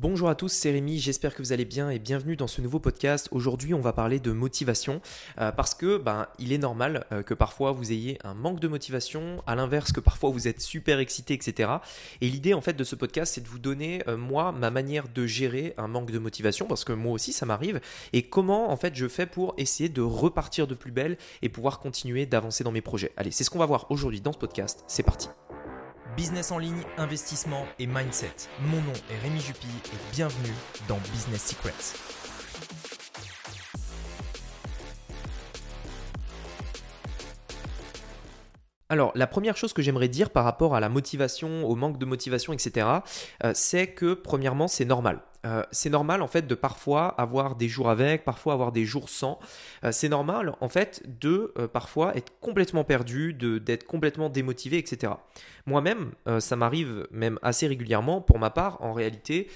Bonjour à tous, c'est Rémi, j'espère que vous allez bien et bienvenue dans ce nouveau podcast. Aujourd'hui, on va parler de motivation euh, parce que ben, il est normal euh, que parfois vous ayez un manque de motivation, à l'inverse que parfois vous êtes super excité, etc. Et l'idée en fait de ce podcast, c'est de vous donner euh, moi ma manière de gérer un manque de motivation parce que moi aussi ça m'arrive et comment en fait je fais pour essayer de repartir de plus belle et pouvoir continuer d'avancer dans mes projets. Allez, c'est ce qu'on va voir aujourd'hui dans ce podcast. C'est parti. Business en ligne, investissement et mindset. Mon nom est Rémi Jupy et bienvenue dans Business Secrets. Alors, la première chose que j'aimerais dire par rapport à la motivation, au manque de motivation, etc., euh, c'est que premièrement, c'est normal. Euh, c'est normal en fait de parfois avoir des jours avec, parfois avoir des jours sans. Euh, c'est normal en fait de parfois être complètement perdu, d'être complètement démotivé, etc. Moi-même, ça m'arrive même assez régulièrement. Pour ma part, en réalité,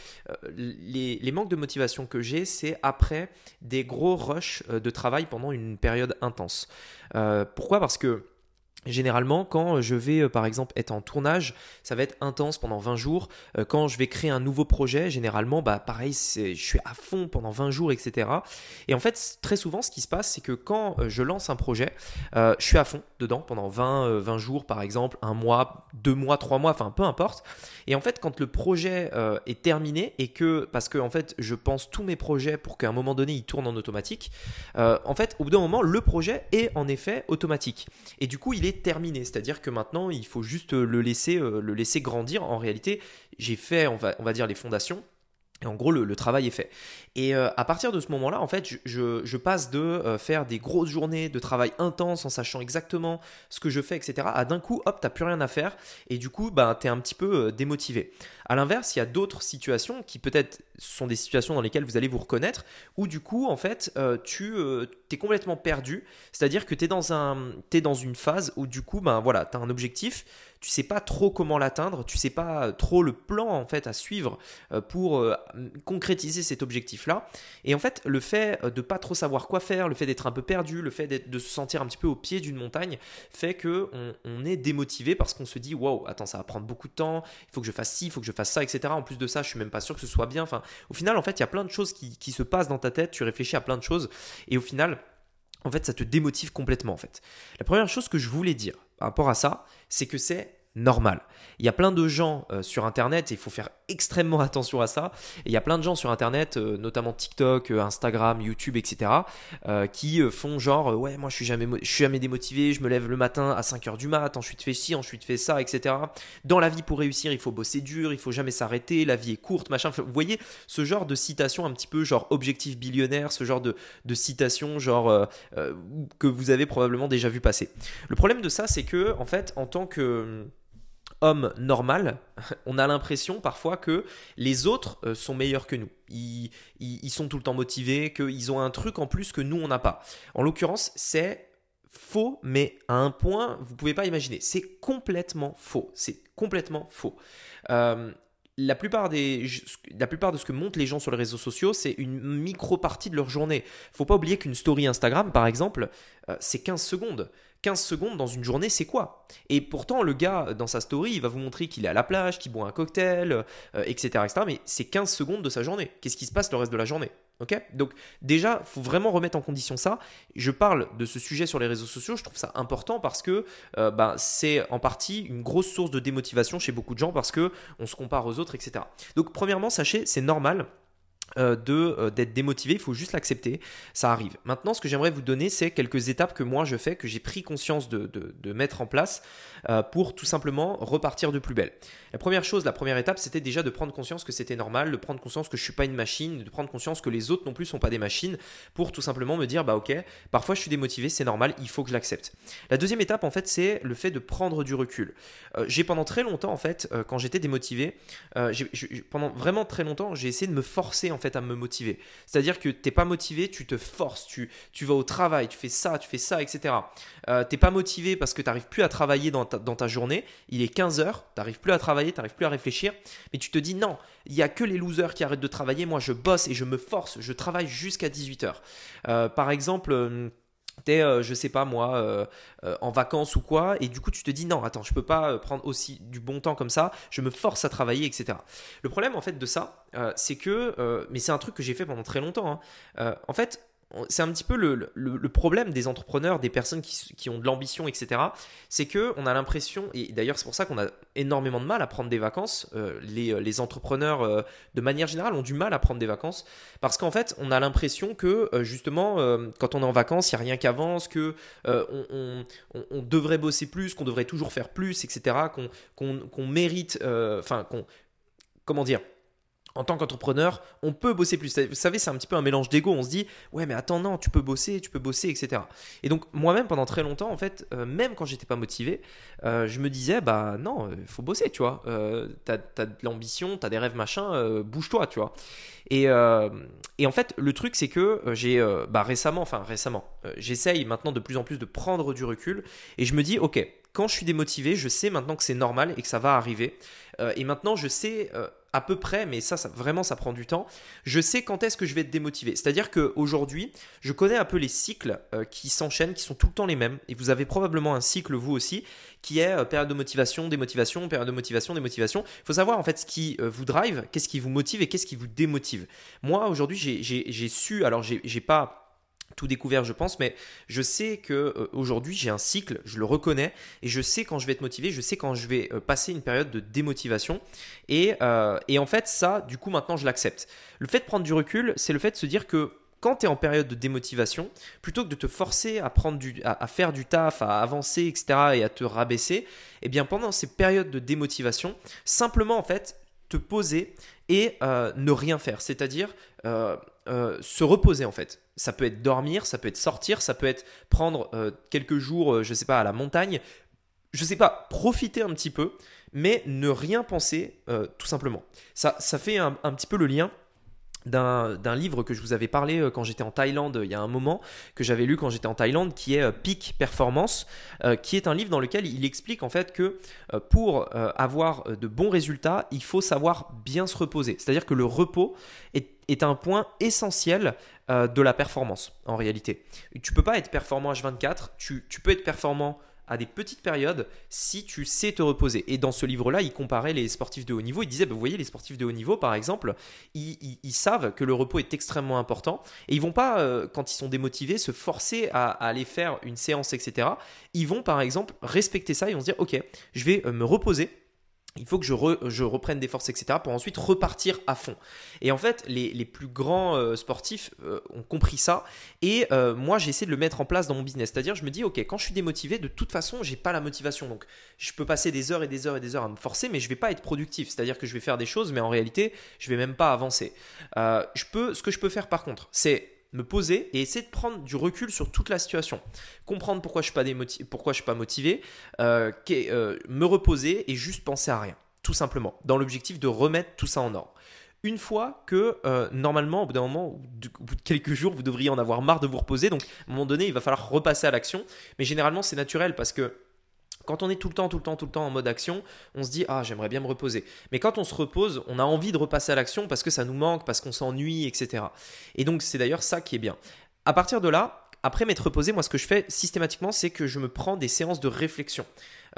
les, les, manques de motivation que j'ai, c'est après des gros rushs de travail pendant une période intense. pourquoi? Parce que Généralement, quand je vais euh, par exemple être en tournage, ça va être intense pendant 20 jours. Euh, quand je vais créer un nouveau projet, généralement, bah pareil, je suis à fond pendant 20 jours, etc. Et en fait, très souvent, ce qui se passe, c'est que quand euh, je lance un projet, je suis à fond dedans pendant 20, 20 jours, par exemple, un mois, deux mois, trois mois, enfin peu importe. Et en fait, quand le projet est terminé et que, parce que en fait, je pense tous mes projets pour qu'à un moment donné, ils tournent en automatique, en fait, au bout d'un moment, le projet est en effet automatique. Et du coup, il est terminé. C'est-à-dire que maintenant, il faut juste le laisser, euh, le laisser grandir. En réalité, j'ai fait, on va dire, les fondations. Et en gros, le, travail est fait. Et euh, à partir de ce moment-là, en fait, je, passe de euh, faire des grosses journées de travail intense en sachant exactement ce que je fais, etc., à d'un coup, hop, t'as plus rien à faire. Et du coup, bah, tu es un petit peu démotivé. À l'inverse, il y a d'autres situations qui peut-être sont des situations dans lesquelles vous allez vous reconnaître, où du coup, en fait, tu es complètement perdu. C'est-à-dire que tu es, dans dans une phase où du coup, ben voilà, tu as un objectif, tu sais pas trop comment l'atteindre, tu sais pas trop le plan en fait à suivre euh, pour euh, concrétiser cet objectif-là. Et en fait, le fait euh, de pas trop savoir quoi faire, le fait d'être un peu perdu, le fait de se sentir un petit peu au pied d'une montagne, fait que on, est démotivé parce qu'on se dit waouh, attends, ça va prendre beaucoup de temps, il faut que je fasse ci, il faut que je fasse ça, etc. En plus de ça, je suis même pas sûr que ce soit bien. Enfin, au final, en fait, il y a plein de choses qui se passent dans ta tête, tu réfléchis à plein de choses, et au final, en fait, ça te démotive complètement en fait. La première chose que je voulais dire par rapport à ça, c'est que c'est normal. Il y a plein de gens euh, sur Internet, et il faut faire extrêmement attention à ça, il y a plein de gens sur Internet, euh, notamment TikTok, euh, Instagram, YouTube, etc., qui font genre, ouais, moi je suis, jamais, suis jamais démotivé, je me lève le matin à 5h du mat, ensuite fais ci, ensuite fais ça, etc. Dans la vie, pour réussir, il faut bosser dur, il faut jamais s'arrêter, la vie est courte, machin. Vous voyez ce genre de citation un petit peu genre objectif billionnaire, ce genre de, de citation genre que vous avez probablement déjà vu passer. Le problème de ça, c'est que, en fait, en tant que homme normal, on a l'impression parfois que les autres euh, sont meilleurs que nous. Ils, sont tout le temps motivés, qu'ils ont un truc en plus que nous, on n'a pas. En l'occurrence, c'est faux, mais à un point, vous ne pouvez pas imaginer. C'est complètement faux. C'est complètement faux. Euh, la plupart, des, la plupart de ce que montrent les gens sur les réseaux sociaux, c'est une micro-partie de leur journée. Faut pas oublier qu'une story Instagram, par exemple, euh, c'est 15 secondes. 15 secondes dans une journée, c'est quoi? Et pourtant, le gars, dans sa story, il va vous montrer qu'il est à la plage, qu'il boit un cocktail, etc., euh, etc. Mais c'est 15 secondes de sa journée. Qu'est-ce qui se passe le reste de la journée? Donc, déjà, il faut vraiment remettre en condition ça. Je parle de ce sujet sur les réseaux sociaux, je trouve ça important parce que euh, bah, c'est en partie une grosse source de démotivation chez beaucoup de gens parce que on se compare aux autres, etc. Donc, premièrement, sachez, c'est normal euh, euh, d'être démotivé, il faut juste l'accepter, ça arrive. Maintenant, ce que j'aimerais vous donner, c'est quelques étapes que moi je fais, que j'ai pris conscience de, de, mettre en place euh, pour tout simplement repartir de plus belle. La première chose, la première étape, c'était déjà de prendre conscience que c'était normal, de prendre conscience que je suis pas une machine, de prendre conscience que les autres non plus sont pas des machines, pour tout simplement me dire bah ok, parfois je suis démotivé, c'est normal, il faut que je l'accepte. La deuxième étape en fait, c'est le fait de prendre du recul. j'ai pendant très longtemps en fait, quand j'étais démotivé, pendant vraiment très longtemps, j'ai essayé de me forcer en fait à me motiver. C'est-à-dire que t'es pas motivé, tu te forces, tu, vas au travail, tu fais ça, tu fais ça, etc. Euh, t'es pas motivé parce que tu n'arrives plus à travailler dans ta, journée, il est 15 heures, tu n'arrives plus à travailler, tu n'arrives plus à réfléchir, mais tu te dis non, il y a que les losers qui arrêtent de travailler, moi je bosse et je me force, je travaille jusqu'à 18 heures. Euh, par exemple... Euh, t'es, euh, je sais pas moi, euh, euh, en vacances ou quoi, et du coup tu te dis non, attends, je peux pas prendre aussi du bon temps comme ça, je me force à travailler, etc. Le problème en fait de ça, c'est que, mais c'est un truc que j'ai fait pendant très longtemps, hein. en fait, c'est un petit peu le, problème des entrepreneurs, des personnes qui, ont de l'ambition, etc. C'est que on a l'impression, et d'ailleurs c'est pour ça qu'on a énormément de mal à prendre des vacances. Euh, les, entrepreneurs, euh, de manière générale, ont du mal à prendre des vacances parce qu'en fait, on a l'impression que euh, justement, quand on est en vacances, il n'y a rien qui avance, que on, devrait bosser plus, qu'on devrait toujours faire plus, etc. Qu'on mérite, enfin, qu'on comment dire en tant qu'entrepreneur, on peut bosser plus. Vous savez, c'est un petit peu un mélange d'ego. On se dit, ouais, mais attends, non, tu peux bosser, tu peux bosser, etc. Et donc, moi-même, pendant très longtemps, en fait, euh, même quand j'étais pas motivé, euh, je me disais, bah non, il faut bosser, tu vois. Euh, t'as as de l'ambition, t'as des rêves, machin, bouge-toi, tu vois. Et, et, en fait, le truc, c'est que j'ai, bah récemment, enfin récemment, j'essaye maintenant de plus en plus de prendre du recul et je me dis, ok, quand je suis démotivé, je sais maintenant que c'est normal et que ça va arriver. et maintenant, je sais à peu près, mais ça, vraiment, ça prend du temps. Je sais quand est-ce que je vais être démotivé. C'est-à-dire qu'aujourd'hui, je connais un peu les cycles euh, qui s'enchaînent, qui sont tout le temps les mêmes. Et vous avez probablement un cycle, vous aussi, qui est euh, période de motivation, démotivation, période de motivation, démotivation. Il faut savoir en fait ce qui euh, vous drive, qu'est-ce qui vous motive et qu'est-ce qui vous démotive. Moi, aujourd'hui, j'ai su, alors j'ai pas tout découvert, je pense, mais je sais que euh, aujourd'hui j'ai un cycle, je le reconnais et je sais quand je vais être motivé, je sais quand je vais euh, passer une période de démotivation et, euh, et en fait ça, du coup maintenant je l'accepte. Le fait de prendre du recul, c'est le fait de se dire que quand tu es en période de démotivation, plutôt que de te forcer à, prendre du, à, faire du taf, à avancer, etc., et à te rabaisser, eh bien pendant ces périodes de démotivation, simplement en fait te poser et ne rien faire, c'est-à-dire se reposer en fait. Ça peut être dormir, ça peut être sortir, ça peut être prendre euh, quelques jours, euh, je sais pas, à la montagne. Je sais pas, profiter un petit peu, mais ne rien penser euh, tout simplement. Ça, ça fait un, petit peu le lien d'un livre que je vous avais parlé quand j'étais en Thaïlande il y a un moment, que j'avais lu quand j'étais en Thaïlande, qui est Peak Performance, qui est un livre dans lequel il explique en fait que pour avoir de bons résultats, il faut savoir bien se reposer. C'est-à-dire que le repos est est un point essentiel euh, de la performance en réalité. Tu peux pas être performant H24, tu, peux être performant à des petites périodes si tu sais te reposer. Et dans ce livre-là, il comparait les sportifs de haut niveau. Il disait, bah, vous voyez, les sportifs de haut niveau, par exemple, ils, savent que le repos est extrêmement important et ils vont pas, euh, quand ils sont démotivés, se forcer à, aller faire une séance, etc. Ils vont, par exemple, respecter ça et vont se dire, ok, je vais euh, me reposer il faut que je, reprenne des forces, etc., pour ensuite repartir à fond. Et en fait, les, plus grands euh, sportifs euh, ont compris ça. Et euh, moi, j'ai essayé de le mettre en place dans mon business. C'est-à-dire, je me dis, OK, quand je suis démotivé, de toute façon, j'ai pas la motivation. Donc, je peux passer des heures et des heures et des heures à me forcer, mais je vais pas être productif. C'est-à-dire que je vais faire des choses, mais en réalité, je vais même pas avancer. je peux, ce que je peux faire, par contre, c'est me poser et essayer de prendre du recul sur toute la situation. Comprendre pourquoi je ne suis, pas suis pas motivé, euh, euh, me reposer et juste penser à rien, tout simplement, dans l'objectif de remettre tout ça en ordre. Une fois que, euh, normalement, au bout d'un moment, au bout de quelques jours, vous devriez en avoir marre de vous reposer, donc à un moment donné, il va falloir repasser à l'action, mais généralement, c'est naturel parce que quand on est tout le temps, tout le temps, tout le temps en mode action, on se dit ah j'aimerais bien me reposer. Mais quand on se repose, on a envie de repasser à l'action parce que ça nous manque, parce qu'on s'ennuie, etc. Et donc c'est d'ailleurs ça qui est bien. À partir de là, après m'être reposé, moi ce que je fais systématiquement, c'est que je me prends des séances de réflexion.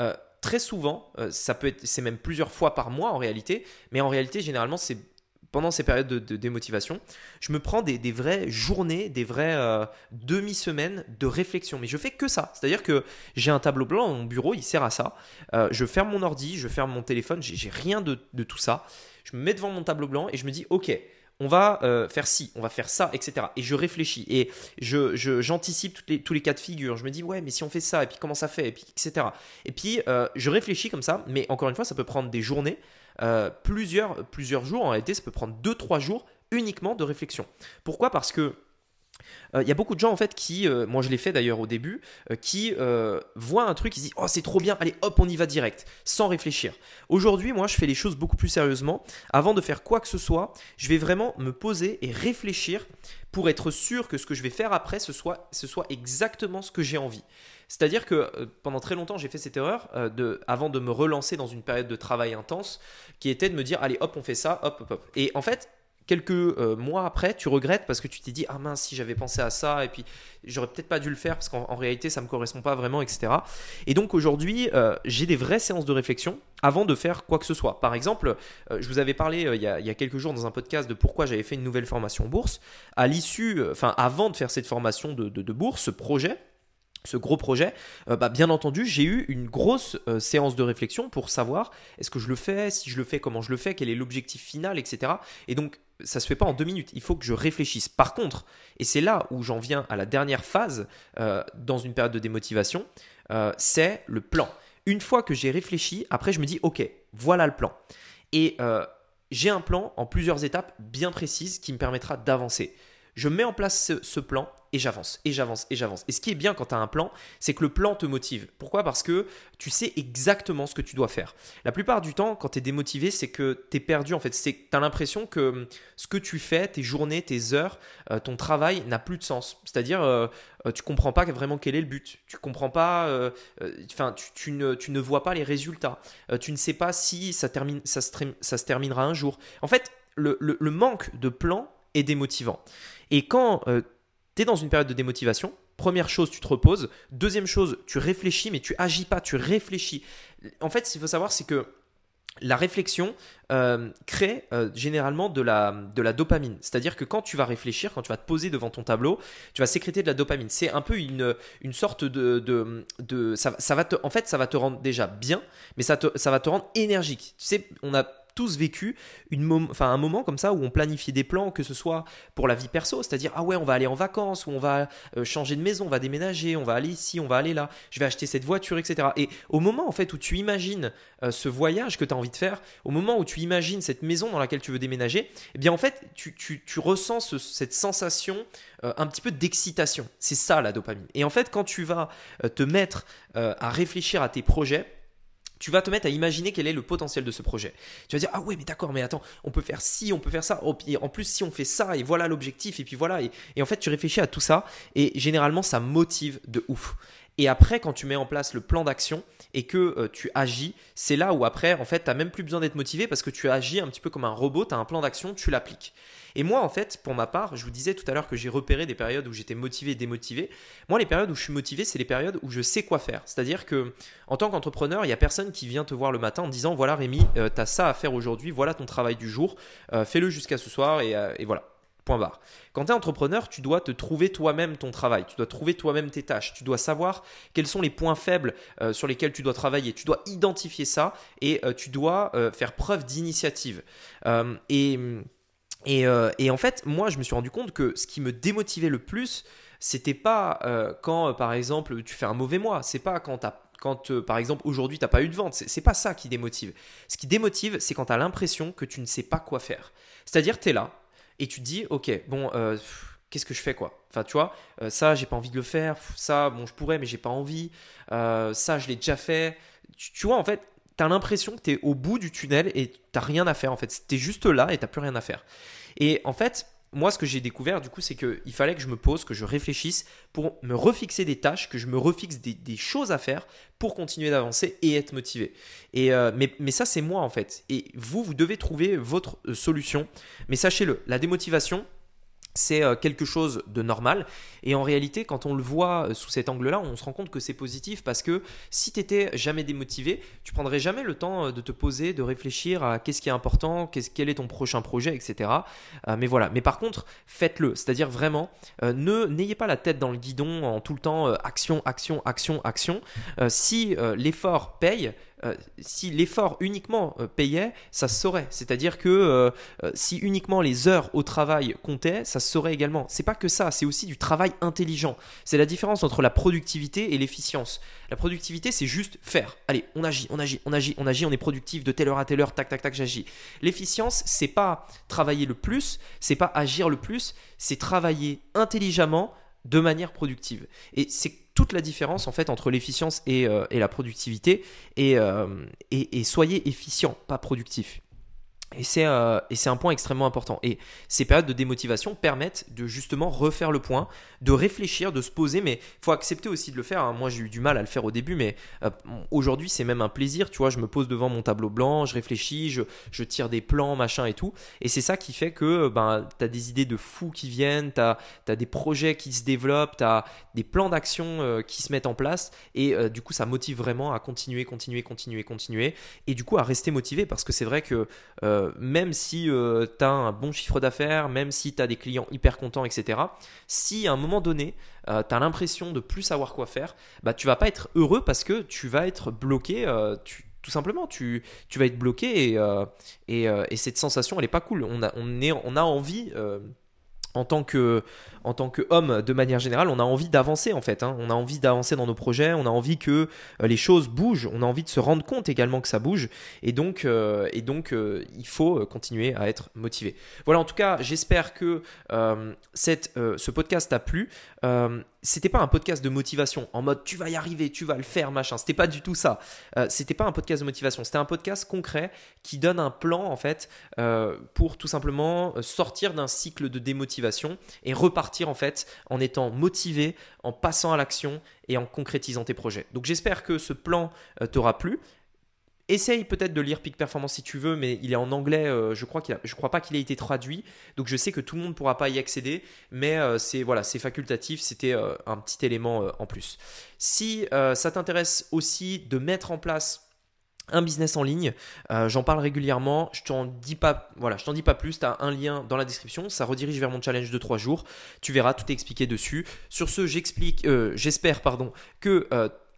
Euh, très souvent, euh, ça peut être, c'est même plusieurs fois par mois en réalité, mais en réalité généralement c'est pendant ces périodes de, démotivation, je me prends des, vraies journées, des vraies euh, demi-semaines de réflexion. Mais je fais que ça. C'est-à-dire que j'ai un tableau blanc mon bureau, il sert à ça. Euh, je ferme mon ordi, je ferme mon téléphone, j'ai rien de, tout ça. Je me mets devant mon tableau blanc et je me dis, ok, on va euh, faire ci, on va faire ça, etc. Et je réfléchis et je, j'anticipe tous les cas de figure. Je me dis, ouais, mais si on fait ça, et puis comment ça fait, et puis etc. Et puis je réfléchis comme ça, mais encore une fois, ça peut prendre des journées. Euh, plusieurs, plusieurs jours. En réalité, ça peut prendre 2-3 jours uniquement de réflexion. Pourquoi? Parce que il euh, y a beaucoup de gens en fait qui, euh, moi je l'ai fait d'ailleurs au début, qui voient un truc, ils disent oh c'est trop bien, allez hop on y va direct, sans réfléchir. Aujourd'hui moi je fais les choses beaucoup plus sérieusement. Avant de faire quoi que ce soit, je vais vraiment me poser et réfléchir pour être sûr que ce que je vais faire après ce soit, ce soit exactement ce que j'ai envie. C'est-à-dire que euh, pendant très longtemps, j'ai fait cette erreur euh, de, avant de me relancer dans une période de travail intense, qui était de me dire, allez, hop, on fait ça, hop, hop, hop. Et en fait, quelques euh, mois après, tu regrettes parce que tu t'es dit ah mince si j'avais pensé à ça et puis j'aurais peut-être pas dû le faire parce qu'en réalité ça me correspond pas vraiment, etc. Et donc aujourd'hui, euh, j'ai des vraies séances de réflexion avant de faire quoi que ce soit. Par exemple, euh, je vous avais parlé il y, a, quelques jours dans un podcast de pourquoi j'avais fait une nouvelle formation bourse. À l'issue, enfin avant de faire cette formation de, bourse, ce projet, ce gros projet, bah, bien entendu, j'ai eu une grosse séance de réflexion pour savoir est-ce que je le fais, si je le fais, comment je le fais, quel est l'objectif final, etc. Et donc, ça se fait pas en deux minutes. Il faut que je réfléchisse. Par contre, et c'est là où j'en viens à la dernière phase euh, dans une période de démotivation, c'est le plan. Une fois que j'ai réfléchi, après, je me dis ok, voilà le plan. Et j'ai un plan en plusieurs étapes bien précises qui me permettra d'avancer. Je mets en place ce plan et j'avance, et j'avance, et j'avance. Et ce qui est bien quand tu as un plan, c'est que le plan te motive. Pourquoi? Parce que tu sais exactement ce que tu dois faire. La plupart du temps, quand tu es démotivé, c'est que tu es perdu en fait. Tu as l'impression que ce que tu fais, tes journées, tes heures, euh, ton travail n'a plus de sens. C'est-à-dire, euh, euh, tu comprends pas vraiment quel est le but. Tu comprends pas, enfin, tu, ne, tu, ne, vois pas les résultats. tu ne sais pas si ça, termine, ça, se, ça se terminera un jour. En fait, le, le manque de plan est démotivant. Et quand tu es dans une période de démotivation, première chose, tu te reposes. Deuxième chose, tu réfléchis, mais tu agis pas, tu réfléchis. En fait, ce qu'il faut savoir, c'est que la réflexion euh, crée euh, généralement de la, de la dopamine. C'est-à-dire que quand tu vas réfléchir, quand tu vas te poser devant ton tableau, tu vas sécréter de la dopamine. C'est un peu une, une sorte de... de, de ça, ça, va te, en fait, ça va te rendre déjà bien, mais ça, te, ça va te rendre énergique. Tu sais, on a tous vécu une un moment comme ça où on planifiait des plans, que ce soit pour la vie perso, c'est-à-dire ah ouais, on va aller en vacances, ou on va euh, changer de maison, on va déménager, on va aller ici, on va aller là, je vais acheter cette voiture, etc. Et au moment en fait où tu imagines euh, ce voyage que tu as envie de faire, au moment où tu imagines cette maison dans laquelle tu veux déménager, eh bien en fait tu, tu, tu ressens cette sensation euh, un petit peu d'excitation. C'est ça la dopamine. Et en fait quand tu vas te mettre à réfléchir à tes projets, tu vas te mettre à imaginer quel est le potentiel de ce projet. Tu vas dire ah ouais mais d'accord mais attends on peut faire ci on peut faire ça oh, en plus si on fait ça et voilà l'objectif et puis voilà et, et, en fait tu réfléchis à tout ça et généralement ça motive de ouf. Et après, quand tu mets en place le plan d'action et que euh, tu agis, c'est là où après, en fait, tu n'as même plus besoin d'être motivé parce que tu agis un petit peu comme un robot, tu as un plan d'action, tu l'appliques. Et moi, en fait, pour ma part, je vous disais tout à l'heure que j'ai repéré des périodes où j'étais motivé et démotivé. Moi, les périodes où je suis motivé, c'est les périodes où je sais quoi faire. C'est-à-dire que, en tant qu'entrepreneur, il n'y a personne qui vient te voir le matin en disant voilà, Rémi, euh, tu as ça à faire aujourd'hui, voilà ton travail du jour, euh, fais-le jusqu'à ce soir et, et voilà. Point barre. Quand tu es entrepreneur, tu dois te trouver toi-même ton travail, tu dois trouver toi-même tes tâches, tu dois savoir quels sont les points faibles euh, sur lesquels tu dois travailler, tu dois identifier ça et euh, tu dois euh, faire preuve d'initiative. et, et, en fait, moi, je me suis rendu compte que ce qui me démotivait le plus, c'était pas quand, par exemple, tu fais un mauvais mois, c'est pas quand quand par exemple aujourd'hui tu n'as pas eu de vente, c'est pas ça qui démotive. Ce qui démotive, c'est quand tu as l'impression que tu ne sais pas quoi faire. C'est-à-dire tu es là, et tu te dis, ok, bon, euh, qu'est-ce que je fais quoi? Enfin, tu vois, euh, ça, j'ai pas envie de le faire, ça, bon, je pourrais, mais j'ai pas envie, euh, ça, je l'ai déjà fait. Tu, vois, en fait, tu as l'impression que tu es au bout du tunnel et tu rien à faire, en fait. Tu es juste là et tu plus rien à faire. Et en fait, moi, ce que j'ai découvert, du coup, c'est qu'il fallait que je me pose, que je réfléchisse pour me refixer des tâches, que je me refixe des, choses à faire pour continuer d'avancer et être motivé. Et, euh, mais, ça, c'est moi, en fait. Et vous, vous devez trouver votre euh, solution. Mais sachez-le, la démotivation, c'est euh, quelque chose de normal. Et en réalité, quand on le voit euh, sous cet angle-là, on se rend compte que c'est positif parce que si tu étais jamais démotivé, tu prendrais jamais le temps euh, de te poser, de réfléchir à qu'est-ce qui est important, quel est ton prochain projet, etc. mais voilà. Mais par contre, faites-le. C'est-à-dire vraiment, ne n'ayez pas la tête dans le guidon en tout le temps action, action, action, action. si l'effort paye, euh, si l'effort uniquement euh, payait, ça se saurait. C'est-à-dire que euh, si uniquement les heures au travail comptaient, ça se saurait également. C'est pas que ça, c'est aussi du travail intelligent. C'est la différence entre la productivité et l'efficience. La productivité, c'est juste faire. Allez, on agit, on agit, on agit, on agit, on est productif de telle heure à telle heure, tac, tac, tac, j'agis. L'efficience, c'est pas travailler le plus, c'est pas agir le plus, c'est travailler intelligemment de manière productive. Et c'est toute la différence en fait entre l'efficience et, euh, la productivité. Euh, et, et, soyez efficient, pas productif. Et c'est, euh, un point extrêmement important. Et ces périodes de démotivation permettent de justement refaire le point, de réfléchir, de se poser, mais il faut accepter aussi de le faire. hein. Moi, j'ai eu du mal à le faire au début, mais euh, aujourd'hui, c'est même un plaisir. Tu vois, je me pose devant mon tableau blanc, je réfléchis, je, je tire des plans, machin et tout. Et c'est ça qui fait que ben, tu as des idées de fous qui viennent, tu as, des projets qui se développent, tu as des plans d'action euh, qui se mettent en place. Et euh, du coup, ça motive vraiment à continuer, continuer, continuer, continuer. Et du coup, à rester motivé parce que c'est vrai que euh, même si euh, tu as un bon chiffre d'affaires, même si tu as des clients hyper contents, etc., si à un moment donné, tu as l'impression de plus savoir quoi faire, bah, tu vas pas être heureux parce que tu vas être bloqué. euh, tout simplement, tu, tu vas être bloqué et, euh, et, euh, et cette sensation, elle est pas cool. On a, on est, on a envie, euh, en tant que de manière générale on a envie d'avancer en fait hein. on a envie d'avancer dans nos projets on a envie que euh, les choses bougent on a envie de se rendre compte également que ça bouge. Et donc euh, euh, il faut continuer à être motivé. Voilà en tout cas j'espère que ce podcast t'a plu c'était pas un podcast de motivation en mode tu vas y arriver tu vas le faire machin c'était pas du tout ça Euh, c'était pas un podcast de motivation c'était un podcast concret qui donne un plan en fait euh, pour tout simplement euh, sortir d'un cycle de démotivation et repartir en fait en étant motivé, en passant à l'action et en concrétisant tes projets. Donc j'espère que ce plan t'aura plu. Essaye peut-être de lire Peak Performance si tu veux, mais il est en anglais. euh, je crois qu'il a- crois pas qu'il ait été traduit, donc je sais que tout le monde pourra pas y accéder, mais euh, c'est voilà, c'est facultatif. C'était euh, un petit élément en plus. Si ça t'intéresse aussi de mettre en place un business en ligne, j'en parle régulièrement, je t'en dis pas voilà, je t'en dis pas plus, tu as un lien dans la description, ça redirige vers mon challenge de 3 jours. Tu verras tout est expliqué dessus. Sur ce, j'explique j'espère pardon que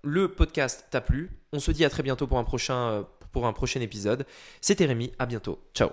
le podcast t'a plu. On se dit à très bientôt pour un prochain euh, pour un prochain épisode. C'était Rémi, à bientôt. Ciao.